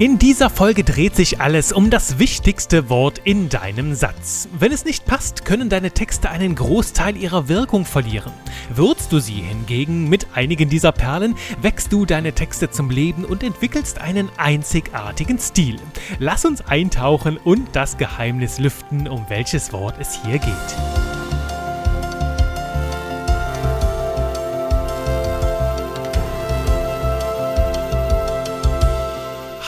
In dieser Folge dreht sich alles um das wichtigste Wort in deinem Satz. Wenn es nicht passt, können deine Texte einen Großteil ihrer Wirkung verlieren. Würzt du sie hingegen mit einigen dieser Perlen, wächst du deine Texte zum Leben und entwickelst einen einzigartigen Stil. Lass uns eintauchen und das Geheimnis lüften, um welches Wort es hier geht.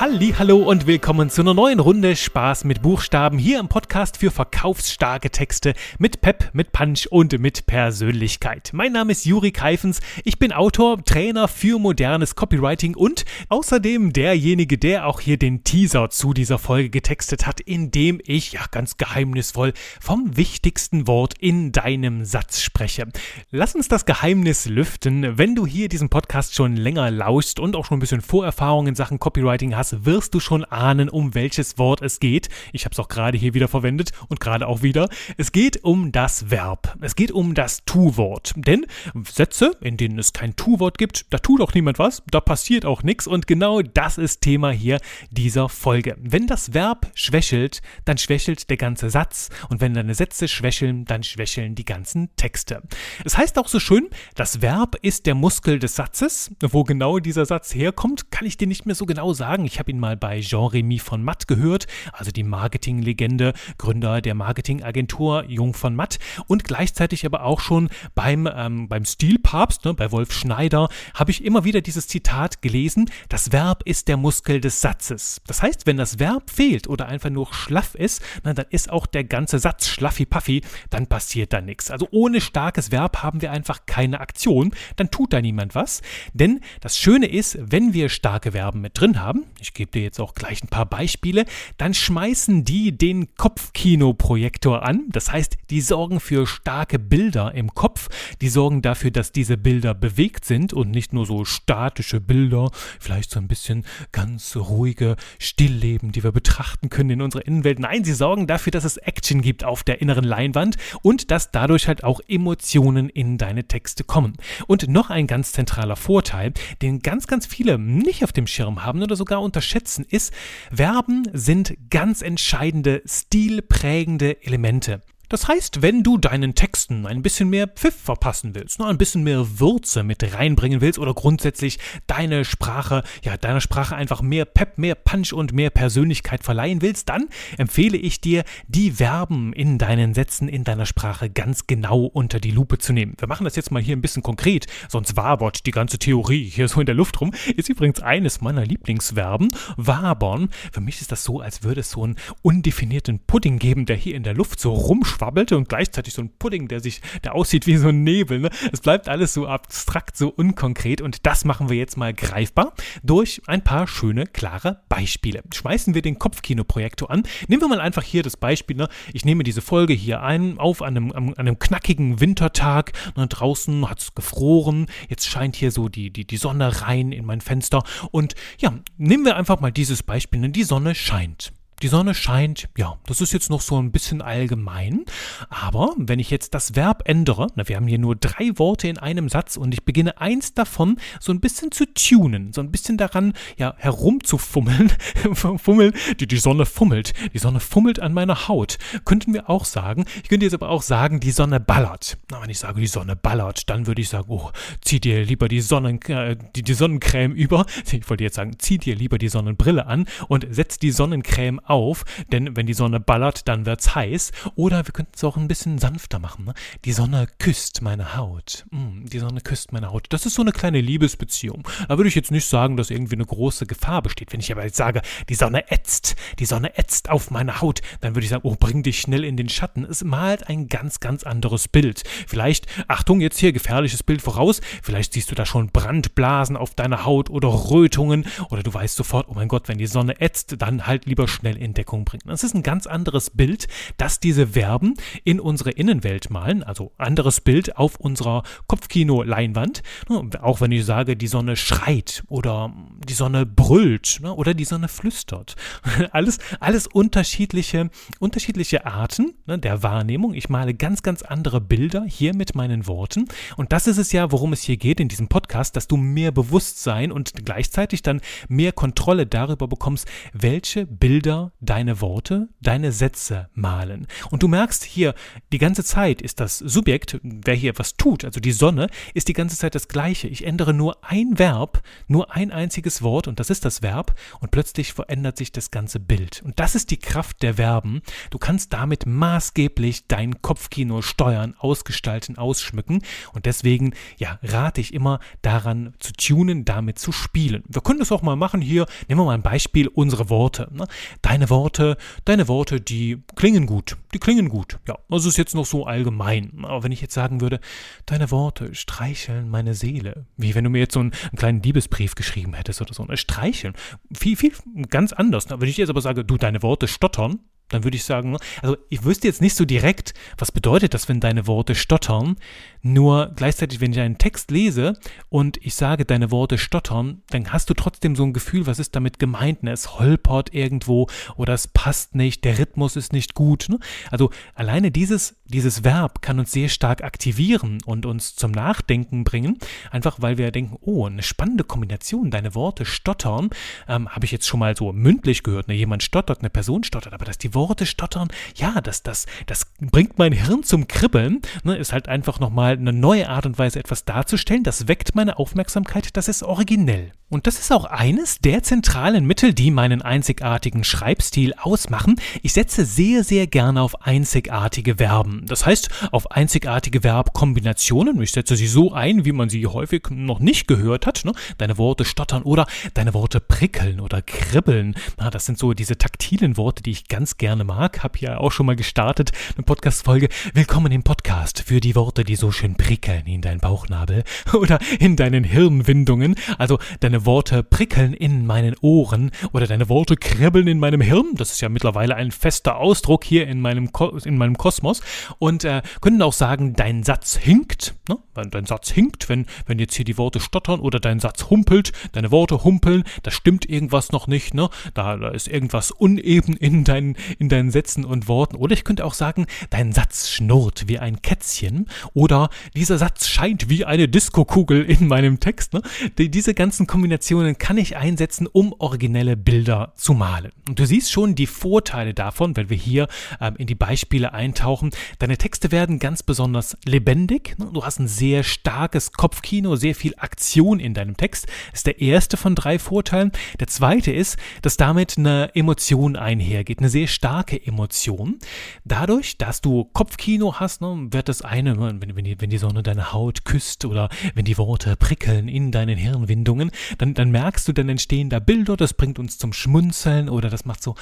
Hallo und willkommen zu einer neuen Runde Spaß mit Buchstaben hier im Podcast für verkaufsstarke Texte mit Pep, mit Punch und mit Persönlichkeit. Mein Name ist Juri Keifens, ich bin Autor, Trainer für modernes Copywriting und außerdem derjenige, der auch hier den Teaser zu dieser Folge getextet hat, indem ich ja ganz geheimnisvoll vom wichtigsten Wort in deinem Satz spreche. Lass uns das Geheimnis lüften, wenn du hier diesen Podcast schon länger lauschst und auch schon ein bisschen Vorerfahrung in Sachen Copywriting hast wirst du schon ahnen, um welches Wort es geht. Ich habe es auch gerade hier wieder verwendet und gerade auch wieder. Es geht um das Verb. Es geht um das Tu-Wort. Denn Sätze, in denen es kein Tu-Wort gibt, da tut auch niemand was, da passiert auch nichts und genau das ist Thema hier dieser Folge. Wenn das Verb schwächelt, dann schwächelt der ganze Satz und wenn deine Sätze schwächeln, dann schwächeln die ganzen Texte. Es heißt auch so schön, das Verb ist der Muskel des Satzes. Wo genau dieser Satz herkommt, kann ich dir nicht mehr so genau sagen. Ich habe ihn mal bei Jean-Remy von Matt gehört, also die Marketinglegende, Gründer der Marketingagentur Jung von Matt und gleichzeitig aber auch schon beim, ähm, beim Stilpapst, ne, bei Wolf Schneider, habe ich immer wieder dieses Zitat gelesen, das Verb ist der Muskel des Satzes. Das heißt, wenn das Verb fehlt oder einfach nur schlaff ist, na, dann ist auch der ganze Satz schlaffi-paffi, dann passiert da nichts. Also ohne starkes Verb haben wir einfach keine Aktion, dann tut da niemand was. Denn das Schöne ist, wenn wir starke Verben mit drin haben, ich ich gebe dir jetzt auch gleich ein paar Beispiele, dann schmeißen die den Kopfkinoprojektor an. Das heißt, die sorgen für starke Bilder im Kopf, die sorgen dafür, dass diese Bilder bewegt sind und nicht nur so statische Bilder, vielleicht so ein bisschen ganz ruhige Stillleben, die wir betrachten können in unserer Innenwelt. Nein, sie sorgen dafür, dass es Action gibt auf der inneren Leinwand und dass dadurch halt auch Emotionen in deine Texte kommen. Und noch ein ganz zentraler Vorteil, den ganz, ganz viele nicht auf dem Schirm haben oder sogar unter unterschätzen, ist, Verben sind ganz entscheidende, stilprägende Elemente. Das heißt, wenn du deinen Texten ein bisschen mehr Pfiff verpassen willst, noch ein bisschen mehr Würze mit reinbringen willst oder grundsätzlich deine Sprache, ja, deiner Sprache einfach mehr Pep, mehr Punch und mehr Persönlichkeit verleihen willst, dann empfehle ich dir, die Verben in deinen Sätzen, in deiner Sprache ganz genau unter die Lupe zu nehmen. Wir machen das jetzt mal hier ein bisschen konkret, sonst wabert die ganze Theorie hier so in der Luft rum. Ist übrigens eines meiner Lieblingsverben, wabern. Für mich ist das so, als würde es so einen undefinierten Pudding geben, der hier in der Luft so rumschwimmt schwabbelt und gleichzeitig so ein Pudding, der sich, der aussieht wie so ein Nebel. Ne? Es bleibt alles so abstrakt, so unkonkret und das machen wir jetzt mal greifbar durch ein paar schöne, klare Beispiele. Schmeißen wir den Kopfkinoprojektor an. Nehmen wir mal einfach hier das Beispiel. Ne? Ich nehme diese Folge hier ein, auf an einem, an einem knackigen Wintertag. Ne? Draußen hat es gefroren. Jetzt scheint hier so die, die, die Sonne rein in mein Fenster. Und ja, nehmen wir einfach mal dieses Beispiel. Ne? Die Sonne scheint. Die Sonne scheint, ja, das ist jetzt noch so ein bisschen allgemein. Aber wenn ich jetzt das Verb ändere, na, wir haben hier nur drei Worte in einem Satz und ich beginne eins davon so ein bisschen zu tunen, so ein bisschen daran, ja, herumzufummeln, fummeln, die, die Sonne fummelt, die Sonne fummelt an meiner Haut, könnten wir auch sagen. Ich könnte jetzt aber auch sagen, die Sonne ballert. Na, wenn ich sage, die Sonne ballert, dann würde ich sagen, oh, zieh dir lieber die, Sonnen, äh, die, die Sonnencreme über. Ich wollte jetzt sagen, zieh dir lieber die Sonnenbrille an und setz die Sonnencreme auf auf, denn wenn die Sonne ballert, dann wird's heiß. Oder wir könnten es auch ein bisschen sanfter machen. Ne? Die Sonne küsst meine Haut. Mm, die Sonne küsst meine Haut. Das ist so eine kleine Liebesbeziehung. Da würde ich jetzt nicht sagen, dass irgendwie eine große Gefahr besteht. Wenn ich aber jetzt sage, die Sonne ätzt, die Sonne ätzt auf meine Haut, dann würde ich sagen, oh, bring dich schnell in den Schatten. Es malt ein ganz, ganz anderes Bild. Vielleicht, Achtung, jetzt hier gefährliches Bild voraus. Vielleicht siehst du da schon Brandblasen auf deiner Haut oder Rötungen oder du weißt sofort, oh mein Gott, wenn die Sonne ätzt, dann halt lieber schnell in Deckung bringen. Das ist ein ganz anderes Bild, das diese Verben in unsere Innenwelt malen, also anderes Bild auf unserer Kopfkino-Leinwand. Ne, auch wenn ich sage, die Sonne schreit oder die Sonne brüllt ne, oder die Sonne flüstert. Alles, alles unterschiedliche, unterschiedliche Arten ne, der Wahrnehmung. Ich male ganz, ganz andere Bilder hier mit meinen Worten. Und das ist es ja, worum es hier geht in diesem Podcast, dass du mehr Bewusstsein und gleichzeitig dann mehr Kontrolle darüber bekommst, welche Bilder deine Worte, deine Sätze malen. Und du merkst hier, die ganze Zeit ist das Subjekt, wer hier etwas tut, also die Sonne, ist die ganze Zeit das gleiche. Ich ändere nur ein Verb, nur ein einziges Wort und das ist das Verb und plötzlich verändert sich das ganze Bild. Und das ist die Kraft der Verben. Du kannst damit maßgeblich dein Kopfkino steuern, ausgestalten, ausschmücken und deswegen, ja, rate ich immer daran zu tunen, damit zu spielen. Wir können das auch mal machen hier. Nehmen wir mal ein Beispiel, unsere Worte. Ne? Deine Worte, deine Worte, die klingen gut. Die klingen gut. Ja, das ist jetzt noch so allgemein. Aber wenn ich jetzt sagen würde, deine Worte streicheln meine Seele. Wie wenn du mir jetzt so einen, einen kleinen Liebesbrief geschrieben hättest oder so. Ne? Streicheln. Viel, viel ganz anders. Wenn ich jetzt aber sage, du, deine Worte stottern, dann würde ich sagen, also ich wüsste jetzt nicht so direkt, was bedeutet das, wenn deine Worte stottern. Nur gleichzeitig, wenn ich einen Text lese und ich sage, deine Worte stottern, dann hast du trotzdem so ein Gefühl, was ist damit gemeint? Ne? Es holpert irgendwo oder es passt nicht, der Rhythmus ist nicht gut. Ne? Also alleine dieses, dieses Verb kann uns sehr stark aktivieren und uns zum Nachdenken bringen, einfach weil wir denken, oh, eine spannende Kombination, deine Worte stottern, ähm, habe ich jetzt schon mal so mündlich gehört, ne? jemand stottert, eine Person stottert, aber dass die Worte stottern, ja, das, das, das bringt mein Hirn zum Kribbeln, ne? ist halt einfach nochmal mal eine neue Art und Weise etwas darzustellen, das weckt meine Aufmerksamkeit, das ist originell. Und das ist auch eines der zentralen Mittel, die meinen einzigartigen Schreibstil ausmachen. Ich setze sehr, sehr gerne auf einzigartige Verben. Das heißt, auf einzigartige Verbkombinationen. Ich setze sie so ein, wie man sie häufig noch nicht gehört hat. Ne? Deine Worte stottern oder deine Worte prickeln oder kribbeln. Na, das sind so diese taktilen Worte, die ich ganz gerne mag. Hab ja auch schon mal gestartet, eine Podcast-Folge. Willkommen im Podcast für die Worte, die so schön prickeln in deinen Bauchnabel oder in deinen Hirnwindungen. Also deine Worte prickeln in meinen Ohren oder deine Worte kribbeln in meinem Hirn. Das ist ja mittlerweile ein fester Ausdruck hier in meinem, Ko in meinem Kosmos. Und äh, können auch sagen, dein Satz hinkt. Ne? Dein Satz hinkt, wenn, wenn jetzt hier die Worte stottern oder dein Satz humpelt, deine Worte humpeln, da stimmt irgendwas noch nicht. Ne? Da, da ist irgendwas uneben in deinen, in deinen Sätzen und Worten. Oder ich könnte auch sagen, dein Satz schnurrt wie ein Kätzchen oder dieser Satz scheint wie eine Diskokugel in meinem Text. Ne? Die, diese ganzen Kombinationen kann ich einsetzen, um originelle Bilder zu malen. Und du siehst schon die Vorteile davon, wenn wir hier ähm, in die Beispiele eintauchen. Deine Texte werden ganz besonders lebendig. Ne? Du hast ein sehr starkes Kopfkino, sehr viel Aktion in deinem Text. Das ist der erste von drei Vorteilen. Der zweite ist, dass damit eine Emotion einhergeht, eine sehr starke Emotion. Dadurch, dass du Kopfkino hast, ne, wird das eine, wenn, wenn die wenn die Sonne deine Haut küsst oder wenn die Worte prickeln in deinen Hirnwindungen, dann, dann merkst du, dann entstehen da Bilder, das bringt uns zum Schmunzeln oder das macht so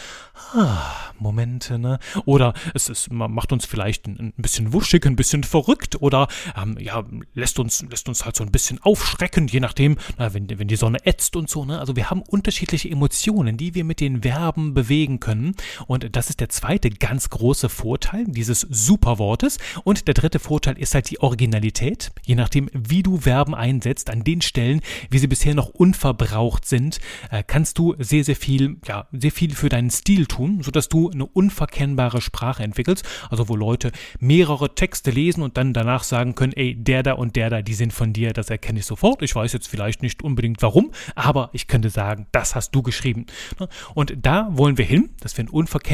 ah, Momente, ne? Oder es, es macht uns vielleicht ein, ein bisschen wuschig, ein bisschen verrückt oder ähm, ja, lässt uns, lässt uns halt so ein bisschen aufschrecken, je nachdem, na, wenn, wenn die Sonne ätzt und so, ne? Also wir haben unterschiedliche Emotionen, die wir mit den Verben bewegen können. Und das ist der zweite ganz große Vorteil dieses Superwortes. Und der dritte Vorteil ist halt die Originalität, je nachdem, wie du Verben einsetzt, an den Stellen, wie sie bisher noch unverbraucht sind, äh, kannst du sehr, sehr viel, ja, sehr viel für deinen Stil tun, sodass du eine unverkennbare Sprache entwickelst. Also wo Leute mehrere Texte lesen und dann danach sagen können, ey, der da und der da, die sind von dir, das erkenne ich sofort. Ich weiß jetzt vielleicht nicht unbedingt warum, aber ich könnte sagen, das hast du geschrieben. Ne? Und da wollen wir hin, dass wir einen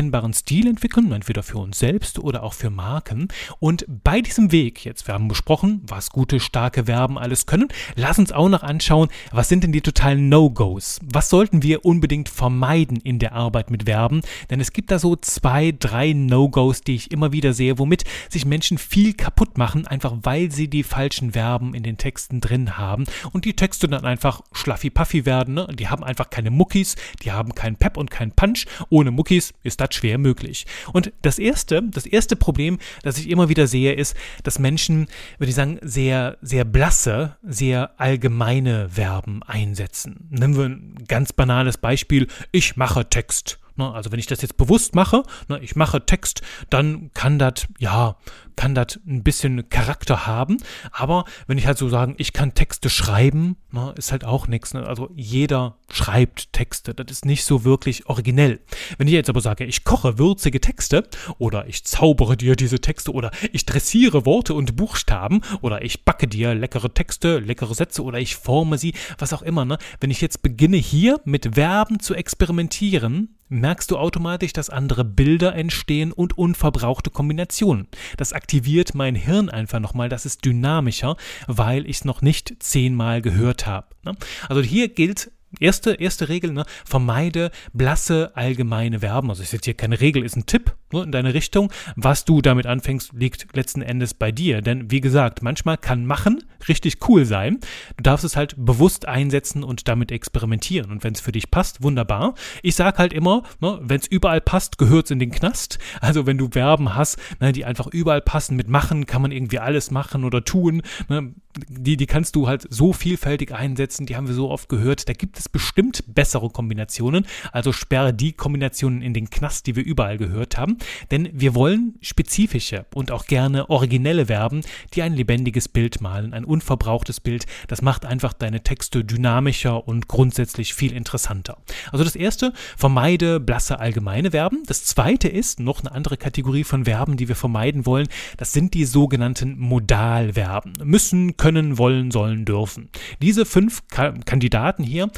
unverkennbaren Stil entwickeln, entweder für uns selbst oder auch für Marken. Und bei diesem Weg jetzt, wir haben besprochen, was gute, starke Verben alles können. Lass uns auch noch anschauen, was sind denn die totalen No-Gos? Was sollten wir unbedingt vermeiden in der Arbeit mit Verben? Denn es gibt da so zwei, drei No-Gos, die ich immer wieder sehe, womit sich Menschen viel kaputt machen, einfach weil sie die falschen Verben in den Texten drin haben und die Texte dann einfach schlaffi-paffi werden. Ne? Die haben einfach keine Muckis, die haben keinen Pep und keinen Punch. Ohne Muckis ist das schwer möglich. Und das erste, das erste Problem, das ich immer wieder sehe, ist, dass Menschen würde ich sagen, sehr, sehr blasse, sehr allgemeine Verben einsetzen. Nehmen wir ein ganz banales Beispiel. Ich mache Text. Ne? Also wenn ich das jetzt bewusst mache, ne, ich mache Text, dann kann das, ja, kann das ein bisschen Charakter haben. Aber wenn ich halt so sagen, ich kann Texte schreiben, ne, ist halt auch nichts. Ne? Also jeder schreibt Texte. Das ist nicht so wirklich originell. Wenn ich jetzt aber sage, ich koche würzige Texte oder ich zaubere dir diese Texte oder ich dressiere Worte und Buchstaben oder ich backe dir leckere Texte, leckere Sätze oder ich forme sie, was auch immer. Ne? Wenn ich jetzt beginne hier mit Verben zu experimentieren, merkst du automatisch, dass andere Bilder entstehen und unverbrauchte Kombinationen. Das aktiviert mein Hirn einfach nochmal, das ist dynamischer, weil ich es noch nicht zehnmal gehört habe. Ne? Also hier gilt Erste, erste Regel, ne? vermeide blasse allgemeine Verben. Also ist jetzt hier keine Regel, ist ein Tipp ne, in deine Richtung. Was du damit anfängst, liegt letzten Endes bei dir. Denn wie gesagt, manchmal kann machen richtig cool sein. Du darfst es halt bewusst einsetzen und damit experimentieren. Und wenn es für dich passt, wunderbar. Ich sage halt immer, ne, wenn es überall passt, gehört es in den Knast. Also wenn du Verben hast, ne, die einfach überall passen, mit machen kann man irgendwie alles machen oder tun. Ne, die, die kannst du halt so vielfältig einsetzen, die haben wir so oft gehört. Da gibt es bestimmt bessere Kombinationen. Also sperre die Kombinationen in den Knast, die wir überall gehört haben. Denn wir wollen spezifische und auch gerne originelle Verben, die ein lebendiges Bild malen, ein unverbrauchtes Bild. Das macht einfach deine Texte dynamischer und grundsätzlich viel interessanter. Also das erste, vermeide blasse allgemeine Verben. Das zweite ist noch eine andere Kategorie von Verben, die wir vermeiden wollen. Das sind die sogenannten Modalverben. Müssen, können, wollen, sollen, dürfen. Diese fünf Ka Kandidaten hier,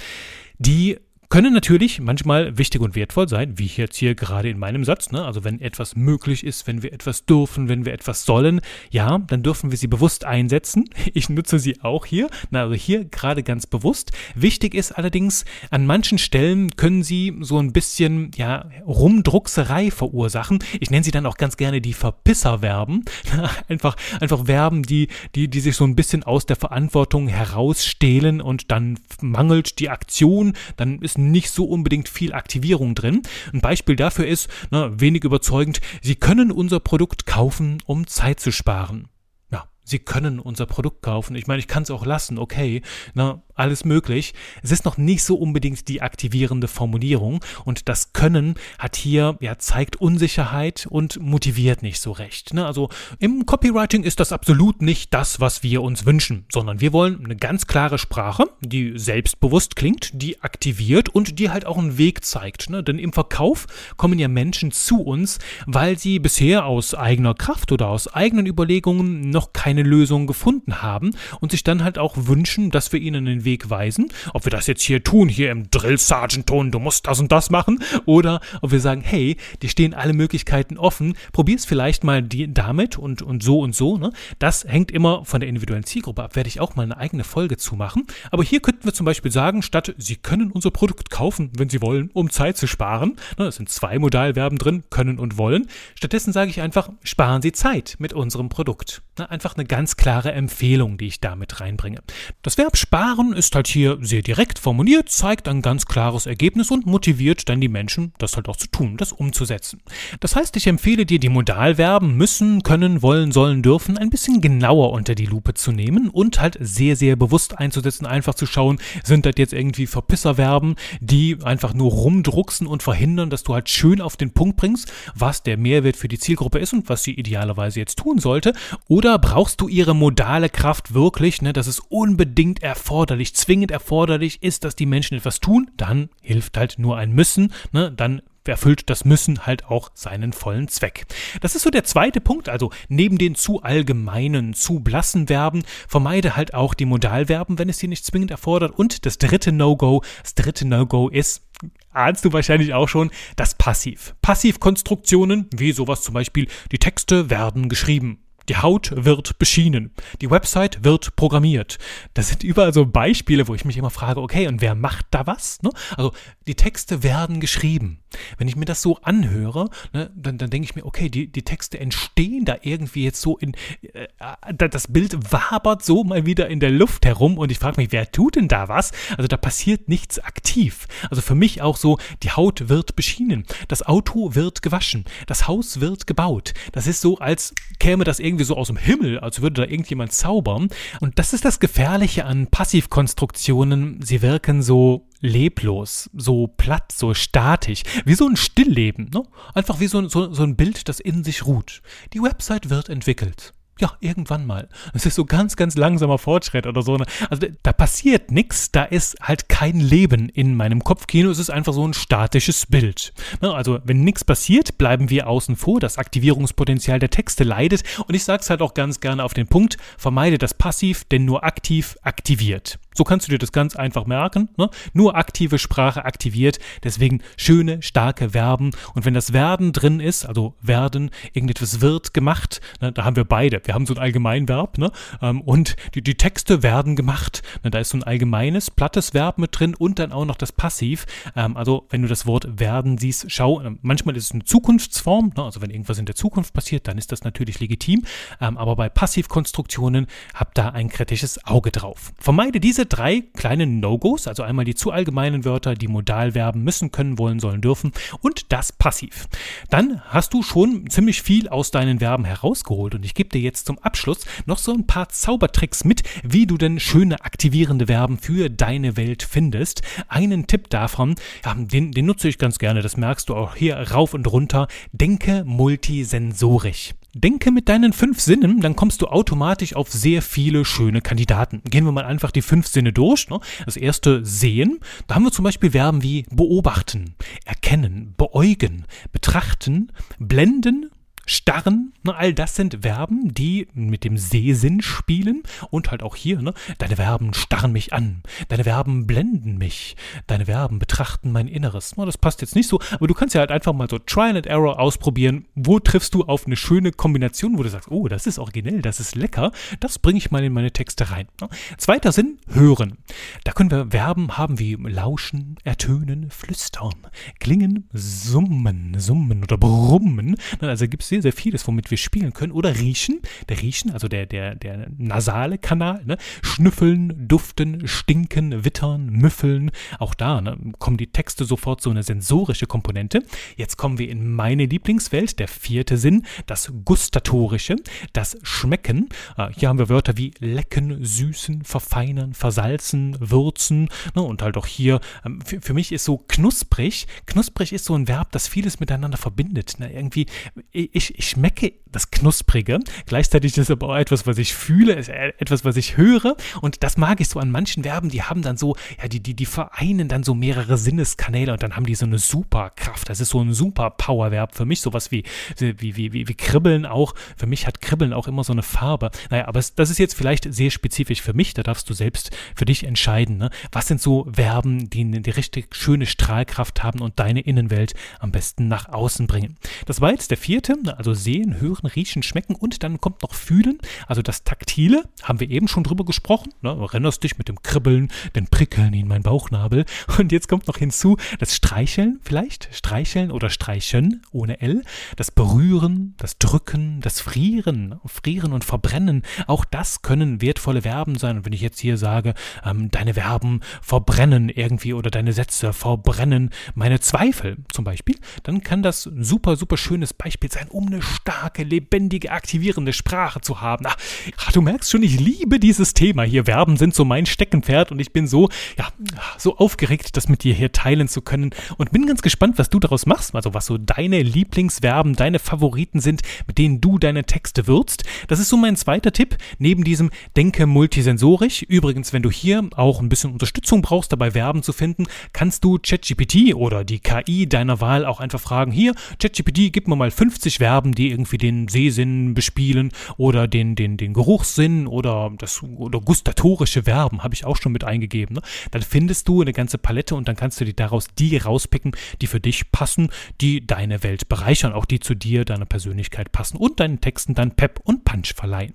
die können natürlich manchmal wichtig und wertvoll sein, wie jetzt hier gerade in meinem Satz. Ne? Also wenn etwas möglich ist, wenn wir etwas dürfen, wenn wir etwas sollen, ja, dann dürfen wir sie bewusst einsetzen. Ich nutze sie auch hier, na, also hier gerade ganz bewusst. Wichtig ist allerdings, an manchen Stellen können sie so ein bisschen, ja, Rumdruckserei verursachen. Ich nenne sie dann auch ganz gerne die Verpisserverben. einfach, einfach Verben, die, die, die sich so ein bisschen aus der Verantwortung herausstehlen und dann mangelt die Aktion, dann ist nicht so unbedingt viel Aktivierung drin. Ein Beispiel dafür ist, na, wenig überzeugend, Sie können unser Produkt kaufen, um Zeit zu sparen. Ja, Sie können unser Produkt kaufen. Ich meine, ich kann es auch lassen, okay. Na, alles möglich. Es ist noch nicht so unbedingt die aktivierende Formulierung und das Können hat hier, ja, zeigt Unsicherheit und motiviert nicht so recht. Ne? Also im Copywriting ist das absolut nicht das, was wir uns wünschen, sondern wir wollen eine ganz klare Sprache, die selbstbewusst klingt, die aktiviert und die halt auch einen Weg zeigt. Ne? Denn im Verkauf kommen ja Menschen zu uns, weil sie bisher aus eigener Kraft oder aus eigenen Überlegungen noch keine Lösung gefunden haben und sich dann halt auch wünschen, dass wir ihnen den Weg Weg weisen, ob wir das jetzt hier tun, hier im Drill Sergeant Ton, du musst das und das machen, oder ob wir sagen, hey, dir stehen alle Möglichkeiten offen, probier's vielleicht mal die, damit und, und so und so, ne? Das hängt immer von der individuellen Zielgruppe ab, werde ich auch mal eine eigene Folge zu machen. Aber hier könnten wir zum Beispiel sagen, statt Sie können unser Produkt kaufen, wenn Sie wollen, um Zeit zu sparen, ne, es sind zwei Modalverben drin, können und wollen, stattdessen sage ich einfach, sparen Sie Zeit mit unserem Produkt. Ne, einfach eine ganz klare Empfehlung, die ich damit reinbringe. Das Verb sparen ist halt hier sehr direkt formuliert, zeigt ein ganz klares Ergebnis und motiviert dann die Menschen, das halt auch zu tun, das umzusetzen. Das heißt, ich empfehle dir, die Modalverben müssen, können, wollen, sollen, dürfen ein bisschen genauer unter die Lupe zu nehmen und halt sehr, sehr bewusst einzusetzen, einfach zu schauen, sind das jetzt irgendwie Verpisserverben, die einfach nur rumdrucksen und verhindern, dass du halt schön auf den Punkt bringst, was der Mehrwert für die Zielgruppe ist und was sie idealerweise jetzt tun sollte. Oder brauchst du ihre modale Kraft wirklich, ne, das ist unbedingt erforderlich wirklich zwingend erforderlich ist, dass die Menschen etwas tun, dann hilft halt nur ein Müssen, ne? dann erfüllt das Müssen halt auch seinen vollen Zweck. Das ist so der zweite Punkt, also neben den zu allgemeinen, zu blassen Verben, vermeide halt auch die Modalverben, wenn es dir nicht zwingend erfordert. Und das dritte No-Go, das dritte No-Go ist, ahnst du wahrscheinlich auch schon, das Passiv. Passivkonstruktionen, wie sowas zum Beispiel, die Texte werden geschrieben. Die Haut wird beschienen. Die Website wird programmiert. Das sind überall so Beispiele, wo ich mich immer frage, okay, und wer macht da was? Ne? Also die Texte werden geschrieben. Wenn ich mir das so anhöre, ne, dann, dann denke ich mir, okay, die, die Texte entstehen da irgendwie jetzt so in, äh, das Bild wabert so mal wieder in der Luft herum und ich frage mich, wer tut denn da was? Also da passiert nichts aktiv. Also für mich auch so, die Haut wird beschienen, das Auto wird gewaschen, das Haus wird gebaut. Das ist so, als käme das irgendwie irgendwie so aus dem Himmel, als würde da irgendjemand zaubern. Und das ist das Gefährliche an Passivkonstruktionen. Sie wirken so leblos, so platt, so statisch, wie so ein Stillleben. Ne? Einfach wie so, so, so ein Bild, das in sich ruht. Die Website wird entwickelt. Ja, irgendwann mal. Es ist so ganz, ganz langsamer Fortschritt oder so. Also da passiert nichts, da ist halt kein Leben in meinem Kopfkino. Es ist einfach so ein statisches Bild. Ne, also wenn nichts passiert, bleiben wir außen vor. Das Aktivierungspotenzial der Texte leidet. Und ich sage es halt auch ganz gerne auf den Punkt, vermeide das Passiv, denn nur aktiv aktiviert. So kannst du dir das ganz einfach merken. Ne? Nur aktive Sprache aktiviert. Deswegen schöne, starke Verben. Und wenn das Werden drin ist, also werden, irgendetwas wird gemacht, ne, da haben wir beide. Wir haben so ein Allgemeinverb ne? Ähm, und die, die Texte werden gemacht. Ne? Da ist so ein allgemeines, plattes Verb mit drin und dann auch noch das Passiv. Ähm, also wenn du das Wort werden siehst, schau, äh, manchmal ist es eine Zukunftsform. Ne? Also wenn irgendwas in der Zukunft passiert, dann ist das natürlich legitim. Ähm, aber bei Passivkonstruktionen habt da ein kritisches Auge drauf. Vermeide diese drei kleinen No-Gos, also einmal die zu allgemeinen Wörter, die Modalverben müssen, können, wollen, sollen, dürfen und das Passiv. Dann hast du schon ziemlich viel aus deinen Verben herausgeholt und ich gebe dir jetzt zum Abschluss noch so ein paar Zaubertricks mit, wie du denn schöne aktivierende Verben für deine Welt findest. Einen Tipp davon, ja, den, den nutze ich ganz gerne, das merkst du auch hier rauf und runter. Denke multisensorisch. Denke mit deinen fünf Sinnen, dann kommst du automatisch auf sehr viele schöne Kandidaten. Gehen wir mal einfach die fünf Sinne durch. Ne? Das erste sehen. Da haben wir zum Beispiel Verben wie beobachten, erkennen, beäugen, betrachten, blenden, starren, ne, all das sind Verben, die mit dem Sehsinn spielen und halt auch hier, ne, deine Verben starren mich an, deine Verben blenden mich, deine Verben betrachten mein Inneres. Ne, das passt jetzt nicht so, aber du kannst ja halt einfach mal so Trial and Error ausprobieren, wo triffst du auf eine schöne Kombination, wo du sagst, oh, das ist originell, das ist lecker, das bringe ich mal in meine Texte rein. Ne. Zweiter Sinn, hören. Da können wir Verben haben wie lauschen, ertönen, flüstern, klingen, summen, summen oder brummen. Ne, also gibt es sehr, sehr vieles, womit wir spielen können. Oder riechen. Der Riechen, also der, der, der nasale Kanal. Ne? Schnüffeln, duften, stinken, wittern, müffeln. Auch da ne, kommen die Texte sofort so eine sensorische Komponente. Jetzt kommen wir in meine Lieblingswelt, der vierte Sinn, das Gustatorische, das Schmecken. Äh, hier haben wir Wörter wie lecken, süßen, verfeinern, versalzen, würzen. Ne? Und halt auch hier, ähm, für, für mich ist so knusprig. Knusprig ist so ein Verb, das vieles miteinander verbindet. Ne? Irgendwie, ich, ich, ich schmecke das Knusprige. Gleichzeitig ist es aber auch etwas, was ich fühle, ist etwas, was ich höre. Und das mag ich so an manchen Verben, die haben dann so, ja, die, die, die vereinen dann so mehrere Sinneskanäle und dann haben die so eine Superkraft. Das ist so ein super Powerverb für mich, sowas wie, wie, wie, wie, wie Kribbeln auch. Für mich hat Kribbeln auch immer so eine Farbe. Naja, aber das ist jetzt vielleicht sehr spezifisch für mich. Da darfst du selbst für dich entscheiden. Ne? Was sind so Verben, die eine richtig schöne Strahlkraft haben und deine Innenwelt am besten nach außen bringen? Das war jetzt der vierte, also sehen, hören, riechen, schmecken und dann kommt noch fühlen, also das Taktile, haben wir eben schon drüber gesprochen, ne? erinnerst dich mit dem Kribbeln, den Prickeln in meinen Bauchnabel. Und jetzt kommt noch hinzu das Streicheln vielleicht, Streicheln oder Streichen ohne L, das Berühren, das Drücken, das Frieren, Frieren und Verbrennen, auch das können wertvolle Verben sein. Und wenn ich jetzt hier sage, ähm, deine Verben verbrennen irgendwie oder deine Sätze verbrennen meine Zweifel zum Beispiel, dann kann das super, super schönes Beispiel sein, um eine starke, lebendige, aktivierende Sprache zu haben. Ach, du merkst schon, ich liebe dieses Thema hier. Verben sind so mein Steckenpferd und ich bin so, ja, so aufgeregt, das mit dir hier teilen zu können und bin ganz gespannt, was du daraus machst. Also was so deine Lieblingsverben, deine Favoriten sind, mit denen du deine Texte würzt. Das ist so mein zweiter Tipp, neben diesem Denke multisensorisch. Übrigens, wenn du hier auch ein bisschen Unterstützung brauchst, dabei Verben zu finden, kannst du ChatGPT oder die KI deiner Wahl auch einfach fragen, hier, ChatGPT, gib mir mal 50 Verben, die irgendwie den Sehsinn bespielen oder den, den, den Geruchssinn oder das oder gustatorische Verben, habe ich auch schon mit eingegeben. Ne? Dann findest du eine ganze Palette und dann kannst du dir daraus die rauspicken, die für dich passen, die deine Welt bereichern, auch die zu dir, deiner Persönlichkeit passen und deinen Texten dann Pep und Punch verleihen.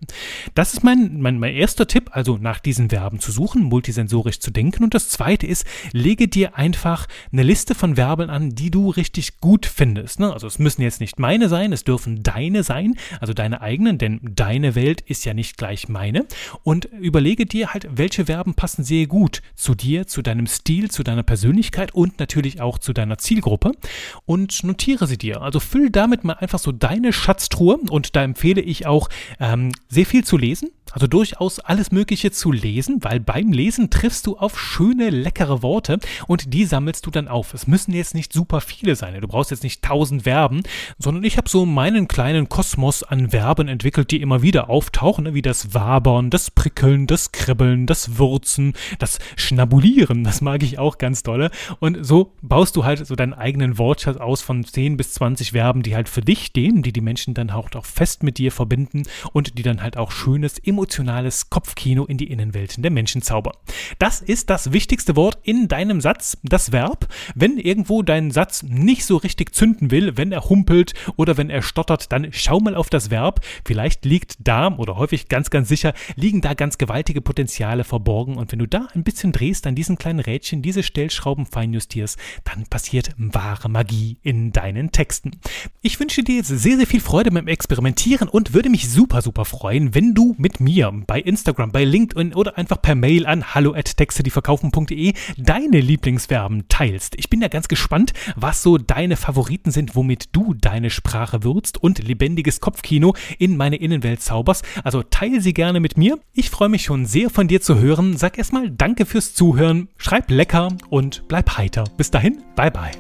Das ist mein, mein, mein erster Tipp, also nach diesen Verben zu suchen, multisensorisch zu denken. Und das zweite ist, lege dir einfach eine Liste von Verben an, die du richtig gut findest. Ne? Also es müssen jetzt nicht meine sein, es Das dürfen deine sein, also deine eigenen, denn deine Welt ist ja nicht gleich meine. Und überlege dir halt, welche Verben passen sehr gut zu dir, zu deinem Stil, zu deiner Persönlichkeit und natürlich auch zu deiner Zielgruppe. Und notiere sie dir. Also füll damit mal einfach so deine Schatztruhe und da empfehle ich auch ähm, sehr viel zu lesen. Also durchaus alles Mögliche zu lesen, weil beim Lesen triffst du auf schöne, leckere Worte und die sammelst du dann auf. Es müssen jetzt nicht super viele sein. Du brauchst jetzt nicht tausend Verben, sondern ich habe so meinen kleinen Kosmos an Verben entwickelt, die immer wieder auftauchen, ne, wie das Wabern, das Prickeln, das Kribbeln, das Würzen, das Schnabulieren. Das mag ich auch ganz dolle. Und so baust du halt so deinen eigenen Wortschatz aus von 10 bis 20 Verben, die halt für dich stehen, die die Menschen dann auch fest mit dir verbinden und die dann halt auch schönes, emotionales emotionales Kopfkino in die Innenwelten der Menschen zaubern. Das ist das wichtigste Wort in deinem Satz, das Verb. Wenn irgendwo dein Satz nicht so richtig zünden will, wenn er humpelt oder wenn er stottert, dann schau mal auf das Verb. Vielleicht liegt da oder häufig ganz, ganz sicher liegen da ganz gewaltige Potenziale verborgen und wenn du da ein bisschen drehst an diesen kleinen Rädchen, diese Stellschrauben feinjustierst, dann passiert wahre Magie in deinen Texten. Ich wünsche dir jetzt sehr, sehr viel Freude beim Experimentieren und würde mich super, super freuen, wenn du mit mir bei Instagram, bei LinkedIn oder einfach per Mail an hallo@textedieverkaufen.de deine Lieblingsverben teilst. Ich bin ja ganz gespannt, was so deine Favoriten sind, womit du deine Sprache würzt und lebendiges Kopfkino in meine Innenwelt zauberst. Also teile sie gerne mit mir. Ich freue mich schon sehr von dir zu hören. Sag erstmal Danke fürs Zuhören, schreib lecker und bleib heiter. Bis dahin, bye bye.